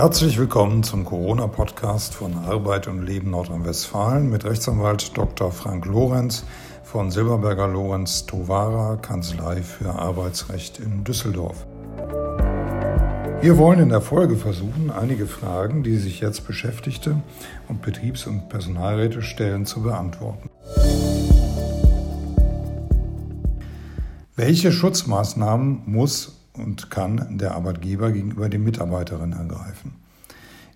Herzlich willkommen zum Corona-Podcast von Arbeit und Leben Nordrhein-Westfalen mit Rechtsanwalt Dr. Frank Lorenz von Silberberger Lorenz Tovara, Kanzlei für Arbeitsrecht in Düsseldorf. Wir wollen in der Folge versuchen, einige Fragen, die sich jetzt Beschäftigte und Betriebs- und Personalräte stellen, zu beantworten. Welche Schutzmaßnahmen muss und kann der Arbeitgeber gegenüber den Mitarbeiterinnen ergreifen.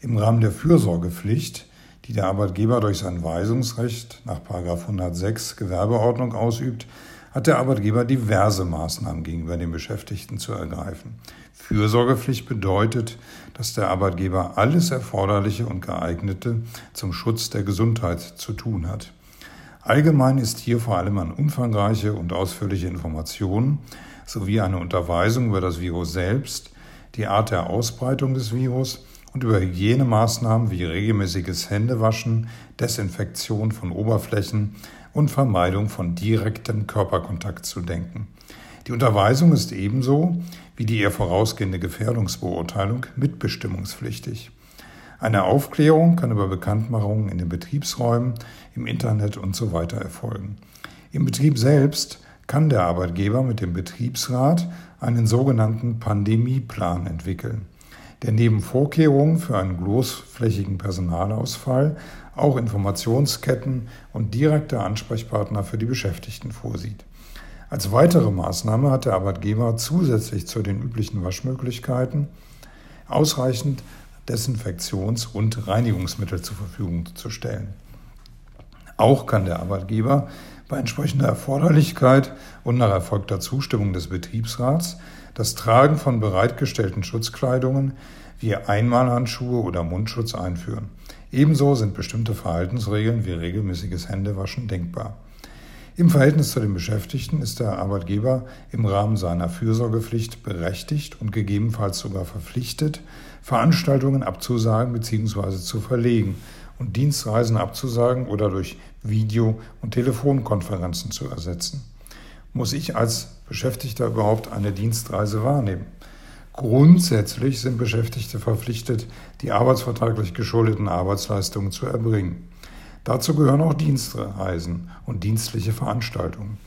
Im Rahmen der Fürsorgepflicht, die der Arbeitgeber durch sein Weisungsrecht nach 106 Gewerbeordnung ausübt, hat der Arbeitgeber diverse Maßnahmen gegenüber den Beschäftigten zu ergreifen. Fürsorgepflicht bedeutet, dass der Arbeitgeber alles Erforderliche und Geeignete zum Schutz der Gesundheit zu tun hat. Allgemein ist hier vor allem an umfangreiche und ausführliche Informationen sowie eine Unterweisung über das Virus selbst, die Art der Ausbreitung des Virus und über Hygienemaßnahmen wie regelmäßiges Händewaschen, Desinfektion von Oberflächen und Vermeidung von direktem Körperkontakt zu denken. Die Unterweisung ist ebenso wie die ihr vorausgehende Gefährdungsbeurteilung mitbestimmungspflichtig. Eine Aufklärung kann über Bekanntmachungen in den Betriebsräumen, im Internet und so weiter erfolgen. Im Betrieb selbst kann der Arbeitgeber mit dem Betriebsrat einen sogenannten Pandemieplan entwickeln, der neben Vorkehrungen für einen großflächigen Personalausfall auch Informationsketten und direkte Ansprechpartner für die Beschäftigten vorsieht. Als weitere Maßnahme hat der Arbeitgeber zusätzlich zu den üblichen Waschmöglichkeiten ausreichend Desinfektions- und Reinigungsmittel zur Verfügung zu stellen. Auch kann der Arbeitgeber bei entsprechender Erforderlichkeit und nach erfolgter Zustimmung des Betriebsrats das Tragen von bereitgestellten Schutzkleidungen wie Einmalhandschuhe oder Mundschutz einführen. Ebenso sind bestimmte Verhaltensregeln wie regelmäßiges Händewaschen denkbar. Im Verhältnis zu den Beschäftigten ist der Arbeitgeber im Rahmen seiner Fürsorgepflicht berechtigt und gegebenenfalls sogar verpflichtet, Veranstaltungen abzusagen bzw. zu verlegen und Dienstreisen abzusagen oder durch Video- und Telefonkonferenzen zu ersetzen. Muss ich als Beschäftigter überhaupt eine Dienstreise wahrnehmen? Grundsätzlich sind Beschäftigte verpflichtet, die arbeitsvertraglich geschuldeten Arbeitsleistungen zu erbringen. Dazu gehören auch Dienstreisen und dienstliche Veranstaltungen.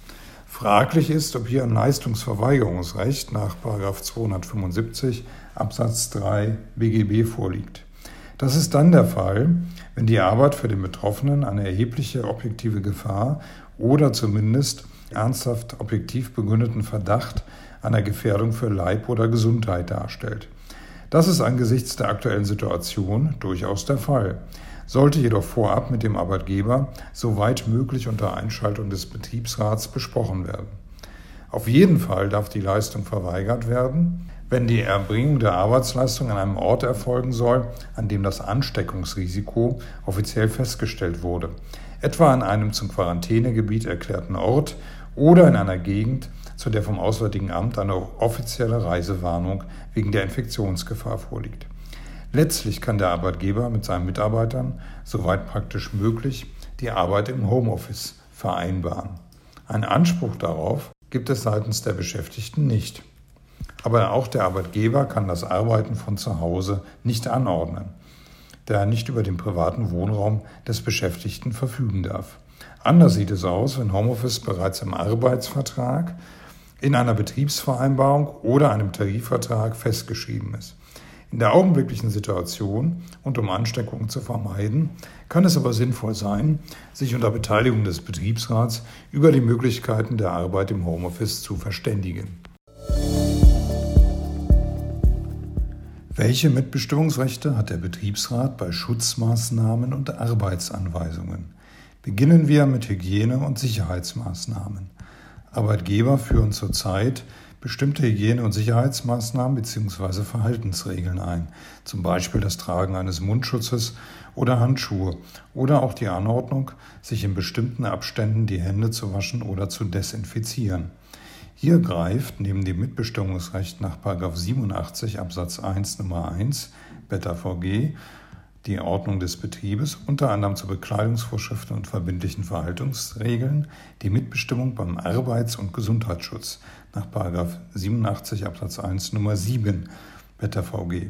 Fraglich ist, ob hier ein Leistungsverweigerungsrecht nach 275 Absatz 3 BGB vorliegt. Das ist dann der Fall, wenn die Arbeit für den Betroffenen eine erhebliche objektive Gefahr oder zumindest ernsthaft objektiv begründeten Verdacht einer Gefährdung für Leib oder Gesundheit darstellt. Das ist angesichts der aktuellen Situation durchaus der Fall, sollte jedoch vorab mit dem Arbeitgeber soweit möglich unter Einschaltung des Betriebsrats besprochen werden. Auf jeden Fall darf die Leistung verweigert werden, wenn die Erbringung der Arbeitsleistung an einem Ort erfolgen soll, an dem das Ansteckungsrisiko offiziell festgestellt wurde, etwa an einem zum Quarantänegebiet erklärten Ort oder in einer Gegend, zu der vom Auswärtigen Amt eine offizielle Reisewarnung wegen der Infektionsgefahr vorliegt. Letztlich kann der Arbeitgeber mit seinen Mitarbeitern, soweit praktisch möglich, die Arbeit im Homeoffice vereinbaren. Ein Anspruch darauf gibt es seitens der Beschäftigten nicht. Aber auch der Arbeitgeber kann das Arbeiten von zu Hause nicht anordnen, da er nicht über den privaten Wohnraum des Beschäftigten verfügen darf. Anders sieht es aus, wenn Homeoffice bereits im Arbeitsvertrag, in einer Betriebsvereinbarung oder einem Tarifvertrag festgeschrieben ist. In der augenblicklichen Situation und um Ansteckungen zu vermeiden, kann es aber sinnvoll sein, sich unter Beteiligung des Betriebsrats über die Möglichkeiten der Arbeit im Homeoffice zu verständigen. Welche Mitbestimmungsrechte hat der Betriebsrat bei Schutzmaßnahmen und Arbeitsanweisungen? Beginnen wir mit Hygiene- und Sicherheitsmaßnahmen. Arbeitgeber führen zurzeit bestimmte Hygiene- und Sicherheitsmaßnahmen bzw. Verhaltensregeln ein, zum Beispiel das Tragen eines Mundschutzes oder Handschuhe oder auch die Anordnung, sich in bestimmten Abständen die Hände zu waschen oder zu desinfizieren. Hier greift neben dem Mitbestimmungsrecht nach 87 Absatz 1 Nummer 1 Beta VG die Ordnung des Betriebes, unter anderem zu Bekleidungsvorschriften und verbindlichen Verhaltungsregeln, die Mitbestimmung beim Arbeits- und Gesundheitsschutz nach 87 Absatz 1 Nummer 7 Beta VG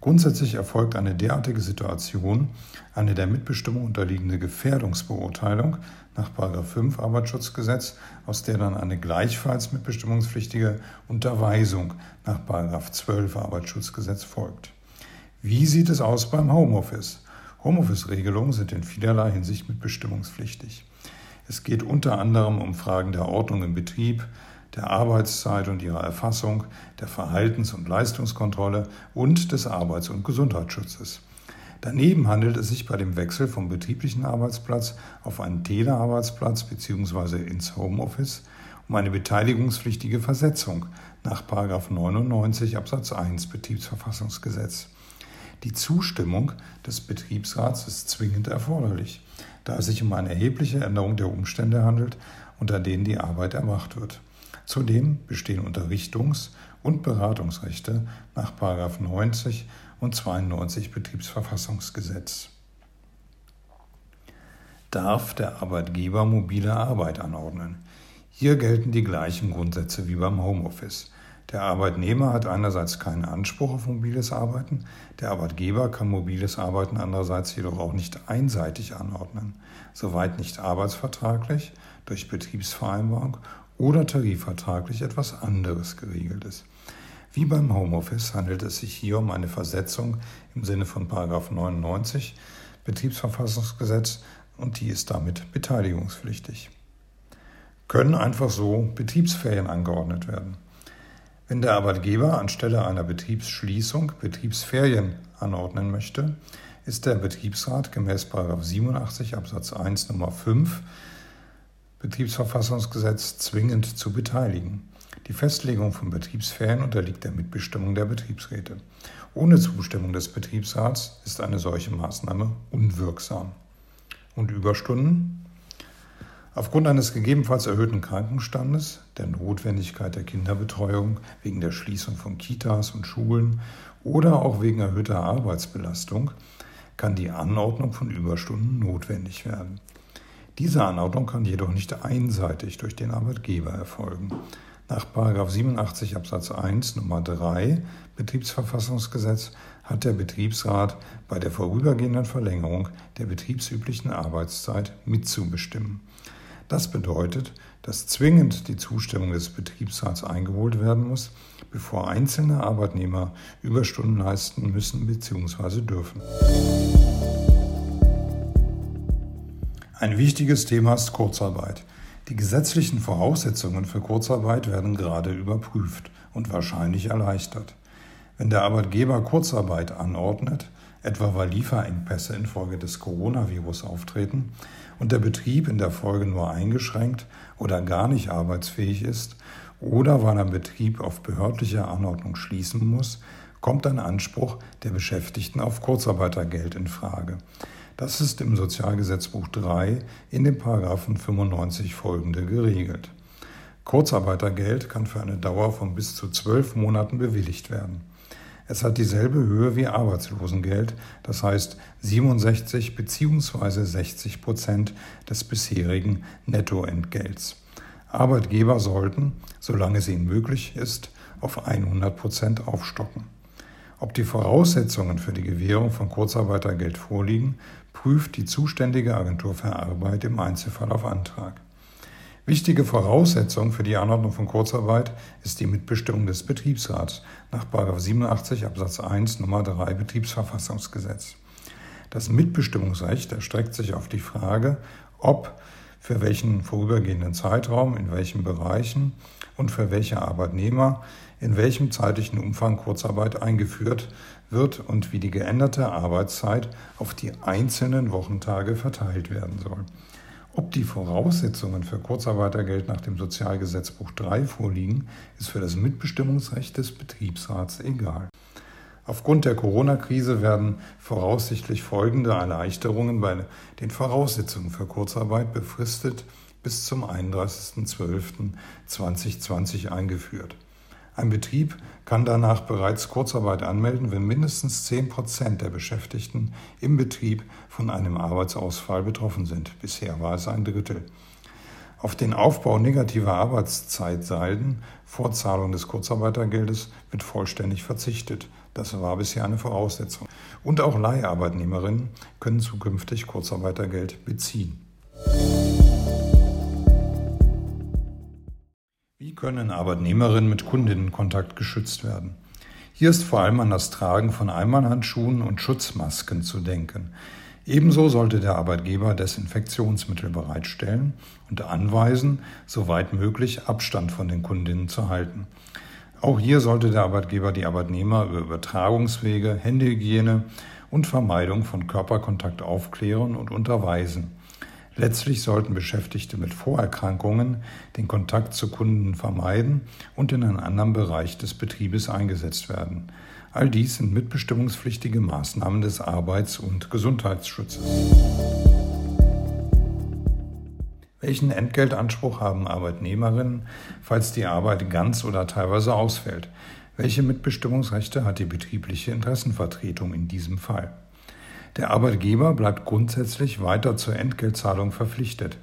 Grundsätzlich erfolgt eine derartige Situation, eine der Mitbestimmung unterliegende Gefährdungsbeurteilung nach 5 Arbeitsschutzgesetz, aus der dann eine gleichfalls mitbestimmungspflichtige Unterweisung nach 12 Arbeitsschutzgesetz folgt. Wie sieht es aus beim Homeoffice? Homeoffice-Regelungen sind in vielerlei Hinsicht mitbestimmungspflichtig. Es geht unter anderem um Fragen der Ordnung im Betrieb, der Arbeitszeit und ihrer Erfassung, der Verhaltens- und Leistungskontrolle und des Arbeits- und Gesundheitsschutzes. Daneben handelt es sich bei dem Wechsel vom betrieblichen Arbeitsplatz auf einen Telearbeitsplatz bzw. ins Homeoffice um eine beteiligungspflichtige Versetzung nach 99 Absatz 1 Betriebsverfassungsgesetz. Die Zustimmung des Betriebsrats ist zwingend erforderlich, da es sich um eine erhebliche Änderung der Umstände handelt, unter denen die Arbeit erbracht wird. Zudem bestehen Unterrichtungs- und Beratungsrechte nach 90 und 92 Betriebsverfassungsgesetz. Darf der Arbeitgeber mobile Arbeit anordnen? Hier gelten die gleichen Grundsätze wie beim Homeoffice. Der Arbeitnehmer hat einerseits keinen Anspruch auf mobiles Arbeiten, der Arbeitgeber kann mobiles Arbeiten andererseits jedoch auch nicht einseitig anordnen, soweit nicht arbeitsvertraglich, durch Betriebsvereinbarung oder tarifvertraglich etwas anderes geregelt ist. Wie beim Homeoffice handelt es sich hier um eine Versetzung im Sinne von 99 Betriebsverfassungsgesetz und die ist damit beteiligungspflichtig. Können einfach so Betriebsferien angeordnet werden. Wenn der Arbeitgeber anstelle einer Betriebsschließung Betriebsferien anordnen möchte, ist der Betriebsrat gemäß 87 Absatz 1 Nummer 5 Betriebsverfassungsgesetz zwingend zu beteiligen. Die Festlegung von Betriebsferien unterliegt der Mitbestimmung der Betriebsräte. Ohne Zustimmung des Betriebsrats ist eine solche Maßnahme unwirksam. Und Überstunden? Aufgrund eines gegebenenfalls erhöhten Krankenstandes, der Notwendigkeit der Kinderbetreuung wegen der Schließung von Kitas und Schulen oder auch wegen erhöhter Arbeitsbelastung kann die Anordnung von Überstunden notwendig werden. Diese Anordnung kann jedoch nicht einseitig durch den Arbeitgeber erfolgen. Nach 87 Absatz 1 Nummer 3 Betriebsverfassungsgesetz hat der Betriebsrat bei der vorübergehenden Verlängerung der betriebsüblichen Arbeitszeit mitzubestimmen. Das bedeutet, dass zwingend die Zustimmung des Betriebsrats eingeholt werden muss, bevor einzelne Arbeitnehmer Überstunden leisten müssen bzw. dürfen. Ein wichtiges Thema ist Kurzarbeit. Die gesetzlichen Voraussetzungen für Kurzarbeit werden gerade überprüft und wahrscheinlich erleichtert. Wenn der Arbeitgeber Kurzarbeit anordnet, etwa weil Lieferengpässe infolge des Coronavirus auftreten und der Betrieb in der Folge nur eingeschränkt oder gar nicht arbeitsfähig ist oder weil ein Betrieb auf behördliche Anordnung schließen muss, kommt ein Anspruch der Beschäftigten auf Kurzarbeitergeld in Frage. Das ist im Sozialgesetzbuch 3 in den Paragraphen 95 folgende geregelt. Kurzarbeitergeld kann für eine Dauer von bis zu zwölf Monaten bewilligt werden. Es hat dieselbe Höhe wie Arbeitslosengeld, das heißt 67 bzw. 60 Prozent des bisherigen Nettoentgelts. Arbeitgeber sollten, solange es ihnen möglich ist, auf 100 Prozent aufstocken. Ob die Voraussetzungen für die Gewährung von Kurzarbeitergeld vorliegen, prüft die zuständige Agentur für Arbeit im Einzelfall auf Antrag. Wichtige Voraussetzung für die Anordnung von Kurzarbeit ist die Mitbestimmung des Betriebsrats nach 87 Absatz 1 Nummer 3 Betriebsverfassungsgesetz. Das Mitbestimmungsrecht erstreckt sich auf die Frage, ob für welchen vorübergehenden Zeitraum, in welchen Bereichen und für welche Arbeitnehmer in welchem zeitlichen Umfang Kurzarbeit eingeführt wird und wie die geänderte Arbeitszeit auf die einzelnen Wochentage verteilt werden soll. Ob die Voraussetzungen für Kurzarbeitergeld nach dem Sozialgesetzbuch 3 vorliegen, ist für das Mitbestimmungsrecht des Betriebsrats egal. Aufgrund der Corona-Krise werden voraussichtlich folgende Erleichterungen bei den Voraussetzungen für Kurzarbeit befristet bis zum 31.12.2020 eingeführt. Ein Betrieb kann danach bereits Kurzarbeit anmelden, wenn mindestens 10 Prozent der Beschäftigten im Betrieb von einem Arbeitsausfall betroffen sind. Bisher war es ein Drittel. Auf den Aufbau negativer Arbeitszeitsalden vor Zahlung des Kurzarbeitergeldes wird vollständig verzichtet. Das war bisher eine Voraussetzung. Und auch Leiharbeitnehmerinnen können zukünftig Kurzarbeitergeld beziehen. Wie können Arbeitnehmerinnen mit Kundinnenkontakt geschützt werden? Hier ist vor allem an das Tragen von Einmalhandschuhen und Schutzmasken zu denken. Ebenso sollte der Arbeitgeber Desinfektionsmittel bereitstellen und anweisen, soweit möglich Abstand von den Kundinnen zu halten. Auch hier sollte der Arbeitgeber die Arbeitnehmer über Übertragungswege, Händehygiene und Vermeidung von Körperkontakt aufklären und unterweisen. Letztlich sollten Beschäftigte mit Vorerkrankungen den Kontakt zu Kunden vermeiden und in einen anderen Bereich des Betriebes eingesetzt werden. All dies sind mitbestimmungspflichtige Maßnahmen des Arbeits- und Gesundheitsschutzes. Welchen Entgeltanspruch haben Arbeitnehmerinnen, falls die Arbeit ganz oder teilweise ausfällt? Welche Mitbestimmungsrechte hat die betriebliche Interessenvertretung in diesem Fall? Der Arbeitgeber bleibt grundsätzlich weiter zur Entgeltzahlung verpflichtet,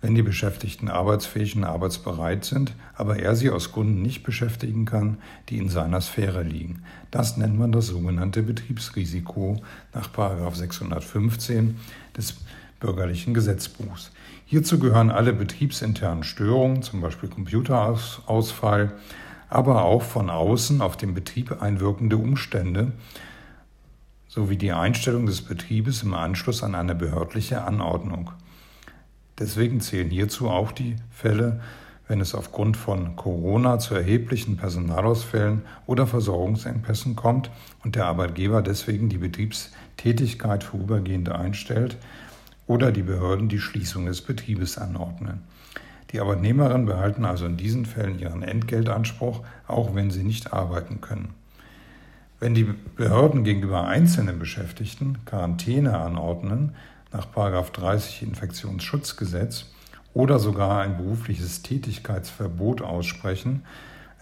wenn die Beschäftigten arbeitsfähig und arbeitsbereit sind, aber er sie aus Gründen nicht beschäftigen kann, die in seiner Sphäre liegen. Das nennt man das sogenannte Betriebsrisiko nach 615 des bürgerlichen Gesetzbuchs. Hierzu gehören alle betriebsinternen Störungen, zum Beispiel Computerausfall, aber auch von außen auf den Betrieb einwirkende Umstände, sowie die Einstellung des Betriebes im Anschluss an eine behördliche Anordnung. Deswegen zählen hierzu auch die Fälle, wenn es aufgrund von Corona zu erheblichen Personalausfällen oder Versorgungsengpässen kommt und der Arbeitgeber deswegen die Betriebstätigkeit vorübergehend einstellt oder die Behörden die Schließung des Betriebes anordnen. Die Arbeitnehmerinnen behalten also in diesen Fällen ihren Entgeltanspruch, auch wenn sie nicht arbeiten können. Wenn die Behörden gegenüber einzelnen Beschäftigten Quarantäne anordnen, nach 30 Infektionsschutzgesetz oder sogar ein berufliches Tätigkeitsverbot aussprechen,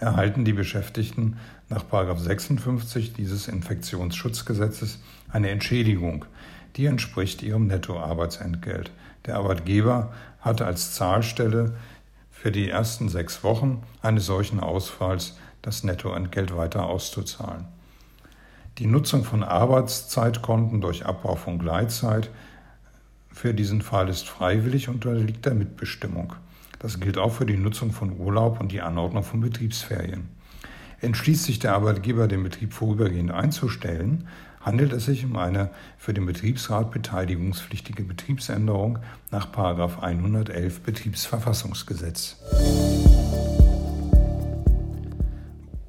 erhalten die Beschäftigten nach 56 dieses Infektionsschutzgesetzes eine Entschädigung, die entspricht ihrem Nettoarbeitsentgelt. Der Arbeitgeber hat als Zahlstelle für die ersten sechs Wochen eines solchen Ausfalls das Nettoentgelt weiter auszuzahlen. Die Nutzung von Arbeitszeitkonten durch Abbau von Gleitzeit für diesen Fall ist freiwillig und unterliegt der Mitbestimmung. Das gilt auch für die Nutzung von Urlaub und die Anordnung von Betriebsferien. Entschließt sich der Arbeitgeber, den Betrieb vorübergehend einzustellen, handelt es sich um eine für den Betriebsrat beteiligungspflichtige Betriebsänderung nach 111 Betriebsverfassungsgesetz.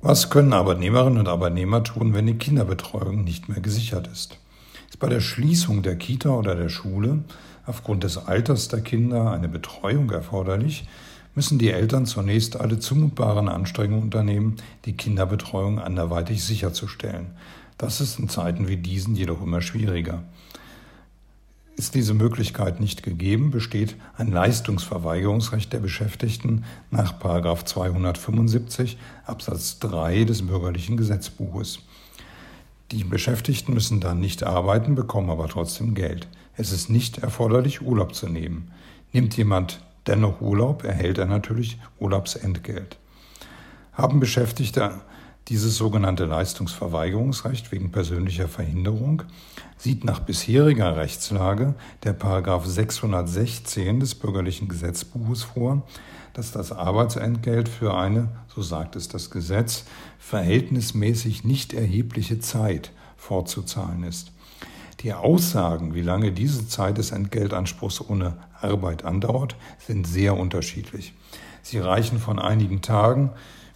Was können Arbeitnehmerinnen und Arbeitnehmer tun, wenn die Kinderbetreuung nicht mehr gesichert ist? Ist bei der Schließung der Kita oder der Schule aufgrund des Alters der Kinder eine Betreuung erforderlich, müssen die Eltern zunächst alle zumutbaren Anstrengungen unternehmen, die Kinderbetreuung anderweitig sicherzustellen. Das ist in Zeiten wie diesen jedoch immer schwieriger. Ist diese Möglichkeit nicht gegeben, besteht ein Leistungsverweigerungsrecht der Beschäftigten nach 275 Absatz 3 des bürgerlichen Gesetzbuches. Die Beschäftigten müssen dann nicht arbeiten, bekommen aber trotzdem Geld. Es ist nicht erforderlich, Urlaub zu nehmen. Nimmt jemand dennoch Urlaub, erhält er natürlich Urlaubsentgelt. Haben Beschäftigte dieses sogenannte Leistungsverweigerungsrecht wegen persönlicher Verhinderung sieht nach bisheriger Rechtslage der Paragraph 616 des bürgerlichen Gesetzbuches vor, dass das Arbeitsentgelt für eine, so sagt es das Gesetz, verhältnismäßig nicht erhebliche Zeit vorzuzahlen ist. Die Aussagen, wie lange diese Zeit des Entgeltanspruchs ohne Arbeit andauert, sind sehr unterschiedlich. Sie reichen von einigen Tagen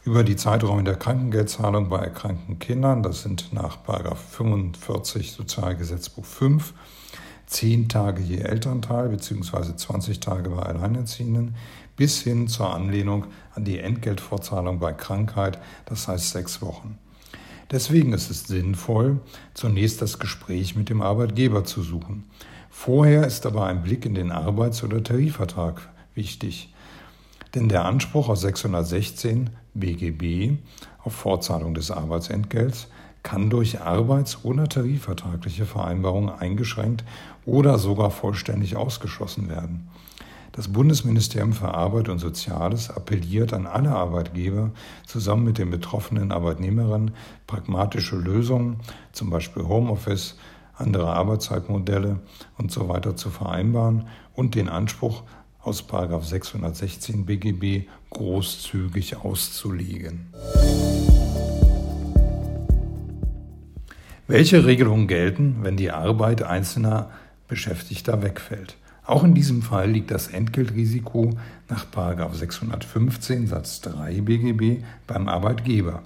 über die Zeiträume der Krankengeldzahlung bei erkrankten Kindern, das sind nach 45 Sozialgesetzbuch 5, 10 Tage je Elternteil bzw. 20 Tage bei Alleinerziehenden, bis hin zur Anlehnung an die Entgeltvorzahlung bei Krankheit, das heißt sechs Wochen. Deswegen ist es sinnvoll, zunächst das Gespräch mit dem Arbeitgeber zu suchen. Vorher ist aber ein Blick in den Arbeits- oder Tarifvertrag wichtig. Denn der Anspruch aus 616 BGB auf Fortzahlung des Arbeitsentgelts kann durch arbeits- oder tarifvertragliche Vereinbarungen eingeschränkt oder sogar vollständig ausgeschlossen werden. Das Bundesministerium für Arbeit und Soziales appelliert an alle Arbeitgeber, zusammen mit den betroffenen Arbeitnehmerinnen pragmatische Lösungen, zum Beispiel Homeoffice, andere Arbeitszeitmodelle und so zu vereinbaren und den Anspruch aus 616 BGB großzügig auszulegen. Welche Regelungen gelten, wenn die Arbeit einzelner Beschäftigter wegfällt? Auch in diesem Fall liegt das Entgeltrisiko nach 615 Satz 3 BGB beim Arbeitgeber.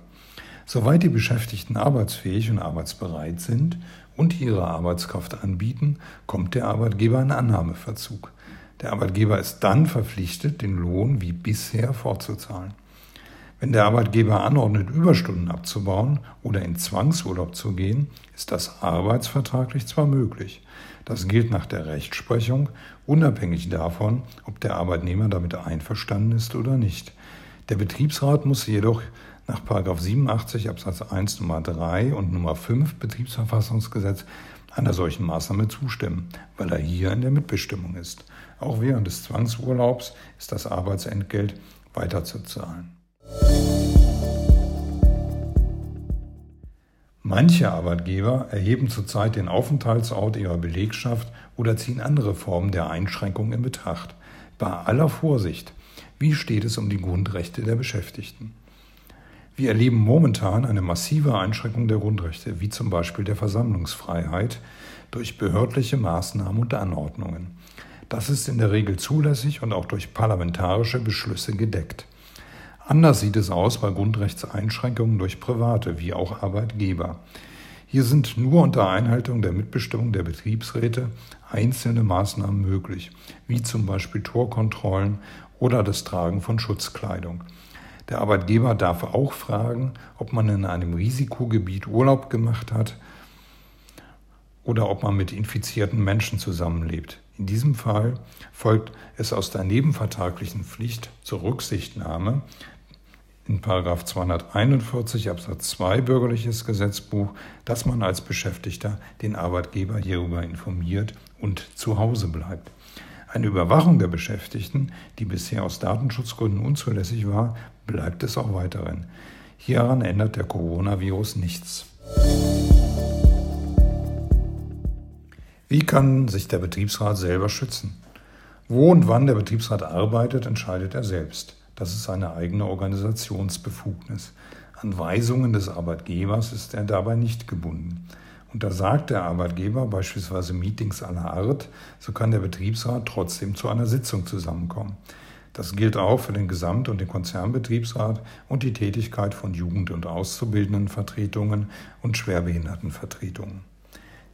Soweit die Beschäftigten arbeitsfähig und arbeitsbereit sind und ihre Arbeitskraft anbieten, kommt der Arbeitgeber in Annahmeverzug. Der Arbeitgeber ist dann verpflichtet, den Lohn wie bisher fortzuzahlen. Wenn der Arbeitgeber anordnet, Überstunden abzubauen oder in Zwangsurlaub zu gehen, ist das arbeitsvertraglich zwar möglich. Das gilt nach der Rechtsprechung, unabhängig davon, ob der Arbeitnehmer damit einverstanden ist oder nicht. Der Betriebsrat muss jedoch nach 87 Absatz 1 Nummer 3 und Nummer 5 Betriebsverfassungsgesetz einer solchen Maßnahme zustimmen, weil er hier in der Mitbestimmung ist. Auch während des Zwangsurlaubs ist das Arbeitsentgelt weiterzuzahlen. Manche Arbeitgeber erheben zurzeit den Aufenthaltsort ihrer Belegschaft oder ziehen andere Formen der Einschränkung in Betracht. Bei aller Vorsicht, wie steht es um die Grundrechte der Beschäftigten? Wir erleben momentan eine massive Einschränkung der Grundrechte, wie zum Beispiel der Versammlungsfreiheit, durch behördliche Maßnahmen und Anordnungen. Das ist in der Regel zulässig und auch durch parlamentarische Beschlüsse gedeckt. Anders sieht es aus bei Grundrechtseinschränkungen durch Private wie auch Arbeitgeber. Hier sind nur unter Einhaltung der Mitbestimmung der Betriebsräte einzelne Maßnahmen möglich, wie zum Beispiel Torkontrollen oder das Tragen von Schutzkleidung. Der Arbeitgeber darf auch fragen, ob man in einem Risikogebiet Urlaub gemacht hat oder ob man mit infizierten Menschen zusammenlebt. In diesem Fall folgt es aus der nebenvertraglichen Pflicht zur Rücksichtnahme in 241 Absatz 2 Bürgerliches Gesetzbuch, dass man als Beschäftigter den Arbeitgeber hierüber informiert und zu Hause bleibt. Eine Überwachung der Beschäftigten, die bisher aus Datenschutzgründen unzulässig war, bleibt es auch weiterhin. Hieran ändert der Coronavirus nichts. Wie kann sich der Betriebsrat selber schützen? Wo und wann der Betriebsrat arbeitet, entscheidet er selbst. Das ist seine eigene Organisationsbefugnis. An Weisungen des Arbeitgebers ist er dabei nicht gebunden. Untersagt der Arbeitgeber beispielsweise Meetings aller Art, so kann der Betriebsrat trotzdem zu einer Sitzung zusammenkommen. Das gilt auch für den Gesamt- und den Konzernbetriebsrat und die Tätigkeit von Jugend- und Auszubildendenvertretungen und Schwerbehindertenvertretungen.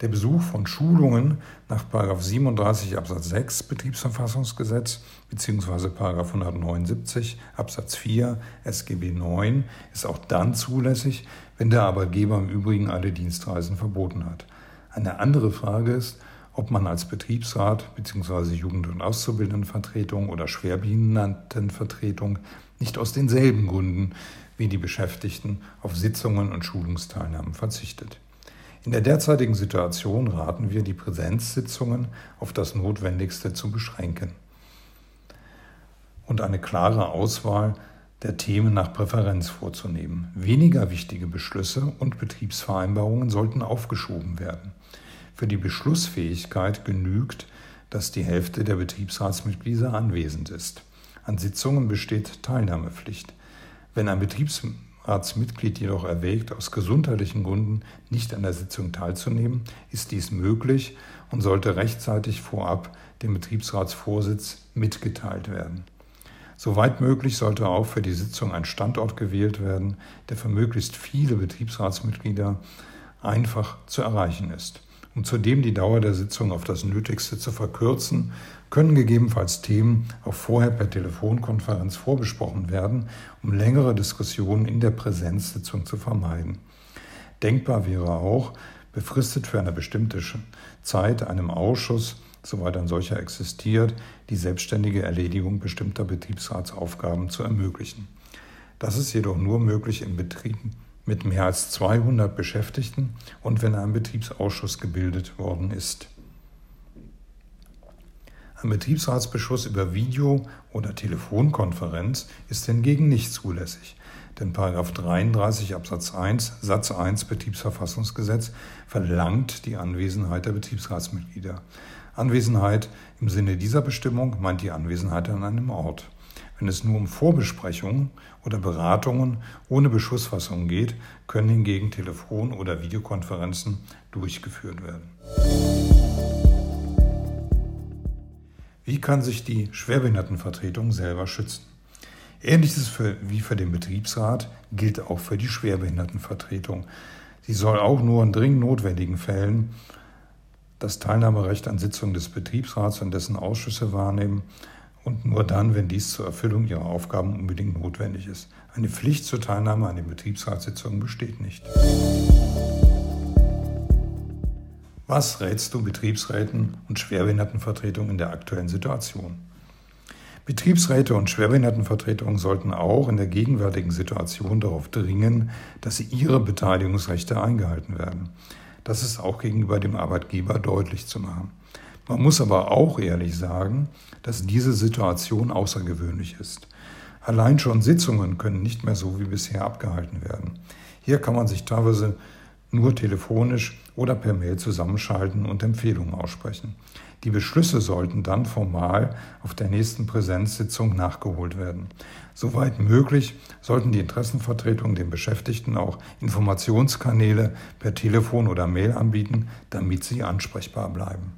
Der Besuch von Schulungen nach 37 Absatz 6 Betriebsverfassungsgesetz bzw. 179 Absatz 4 SGB 9 ist auch dann zulässig, wenn der Arbeitgeber im Übrigen alle Dienstreisen verboten hat. Eine andere Frage ist, ob man als Betriebsrat bzw. Jugend- und Auszubildendenvertretung oder Schwerbehindertenvertretung nicht aus denselben Gründen wie die Beschäftigten auf Sitzungen und Schulungsteilnahmen verzichtet. In der derzeitigen Situation raten wir, die Präsenzsitzungen auf das Notwendigste zu beschränken und eine klare Auswahl der Themen nach Präferenz vorzunehmen. Weniger wichtige Beschlüsse und Betriebsvereinbarungen sollten aufgeschoben werden. Für die Beschlussfähigkeit genügt, dass die Hälfte der Betriebsratsmitglieder anwesend ist. An Sitzungen besteht Teilnahmepflicht. Wenn ein Betriebsrat Ratsmitglied jedoch erwägt, aus gesundheitlichen Gründen nicht an der Sitzung teilzunehmen, ist dies möglich und sollte rechtzeitig vorab dem Betriebsratsvorsitz mitgeteilt werden. Soweit möglich sollte auch für die Sitzung ein Standort gewählt werden, der für möglichst viele Betriebsratsmitglieder einfach zu erreichen ist. Um zudem die Dauer der Sitzung auf das Nötigste zu verkürzen, können gegebenenfalls Themen auch vorher per Telefonkonferenz vorbesprochen werden, um längere Diskussionen in der Präsenzsitzung zu vermeiden. Denkbar wäre auch, befristet für eine bestimmte Zeit einem Ausschuss, soweit ein solcher existiert, die selbstständige Erledigung bestimmter Betriebsratsaufgaben zu ermöglichen. Das ist jedoch nur möglich in Betrieben mit mehr als 200 Beschäftigten und wenn ein Betriebsausschuss gebildet worden ist. Ein Betriebsratsbeschluss über Video- oder Telefonkonferenz ist hingegen nicht zulässig, denn 33 Absatz 1 Satz 1 Betriebsverfassungsgesetz verlangt die Anwesenheit der Betriebsratsmitglieder. Anwesenheit im Sinne dieser Bestimmung meint die Anwesenheit an einem Ort. Wenn es nur um Vorbesprechungen oder Beratungen ohne Beschlussfassung geht, können hingegen Telefon- oder Videokonferenzen durchgeführt werden. Wie kann sich die Schwerbehindertenvertretung selber schützen? Ähnliches für, wie für den Betriebsrat gilt auch für die Schwerbehindertenvertretung. Sie soll auch nur in dringend notwendigen Fällen das Teilnahmerecht an Sitzungen des Betriebsrats und dessen Ausschüsse wahrnehmen und nur dann, wenn dies zur Erfüllung ihrer Aufgaben unbedingt notwendig ist. Eine Pflicht zur Teilnahme an den Betriebsratssitzungen besteht nicht. Was rätst du Betriebsräten und Schwerbehindertenvertretungen in der aktuellen Situation? Betriebsräte und Schwerbehindertenvertretungen sollten auch in der gegenwärtigen Situation darauf dringen, dass ihre Beteiligungsrechte eingehalten werden. Das ist auch gegenüber dem Arbeitgeber deutlich zu machen. Man muss aber auch ehrlich sagen, dass diese Situation außergewöhnlich ist. Allein schon Sitzungen können nicht mehr so wie bisher abgehalten werden. Hier kann man sich teilweise nur telefonisch oder per Mail zusammenschalten und Empfehlungen aussprechen. Die Beschlüsse sollten dann formal auf der nächsten Präsenzsitzung nachgeholt werden. Soweit möglich sollten die Interessenvertretungen den Beschäftigten auch Informationskanäle per Telefon oder Mail anbieten, damit sie ansprechbar bleiben.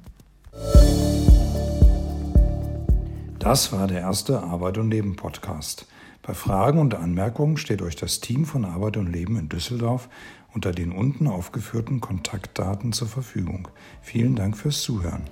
Das war der erste Arbeit und Leben Podcast. Bei Fragen und Anmerkungen steht euch das Team von Arbeit und Leben in Düsseldorf unter den unten aufgeführten Kontaktdaten zur Verfügung. Vielen Dank fürs Zuhören.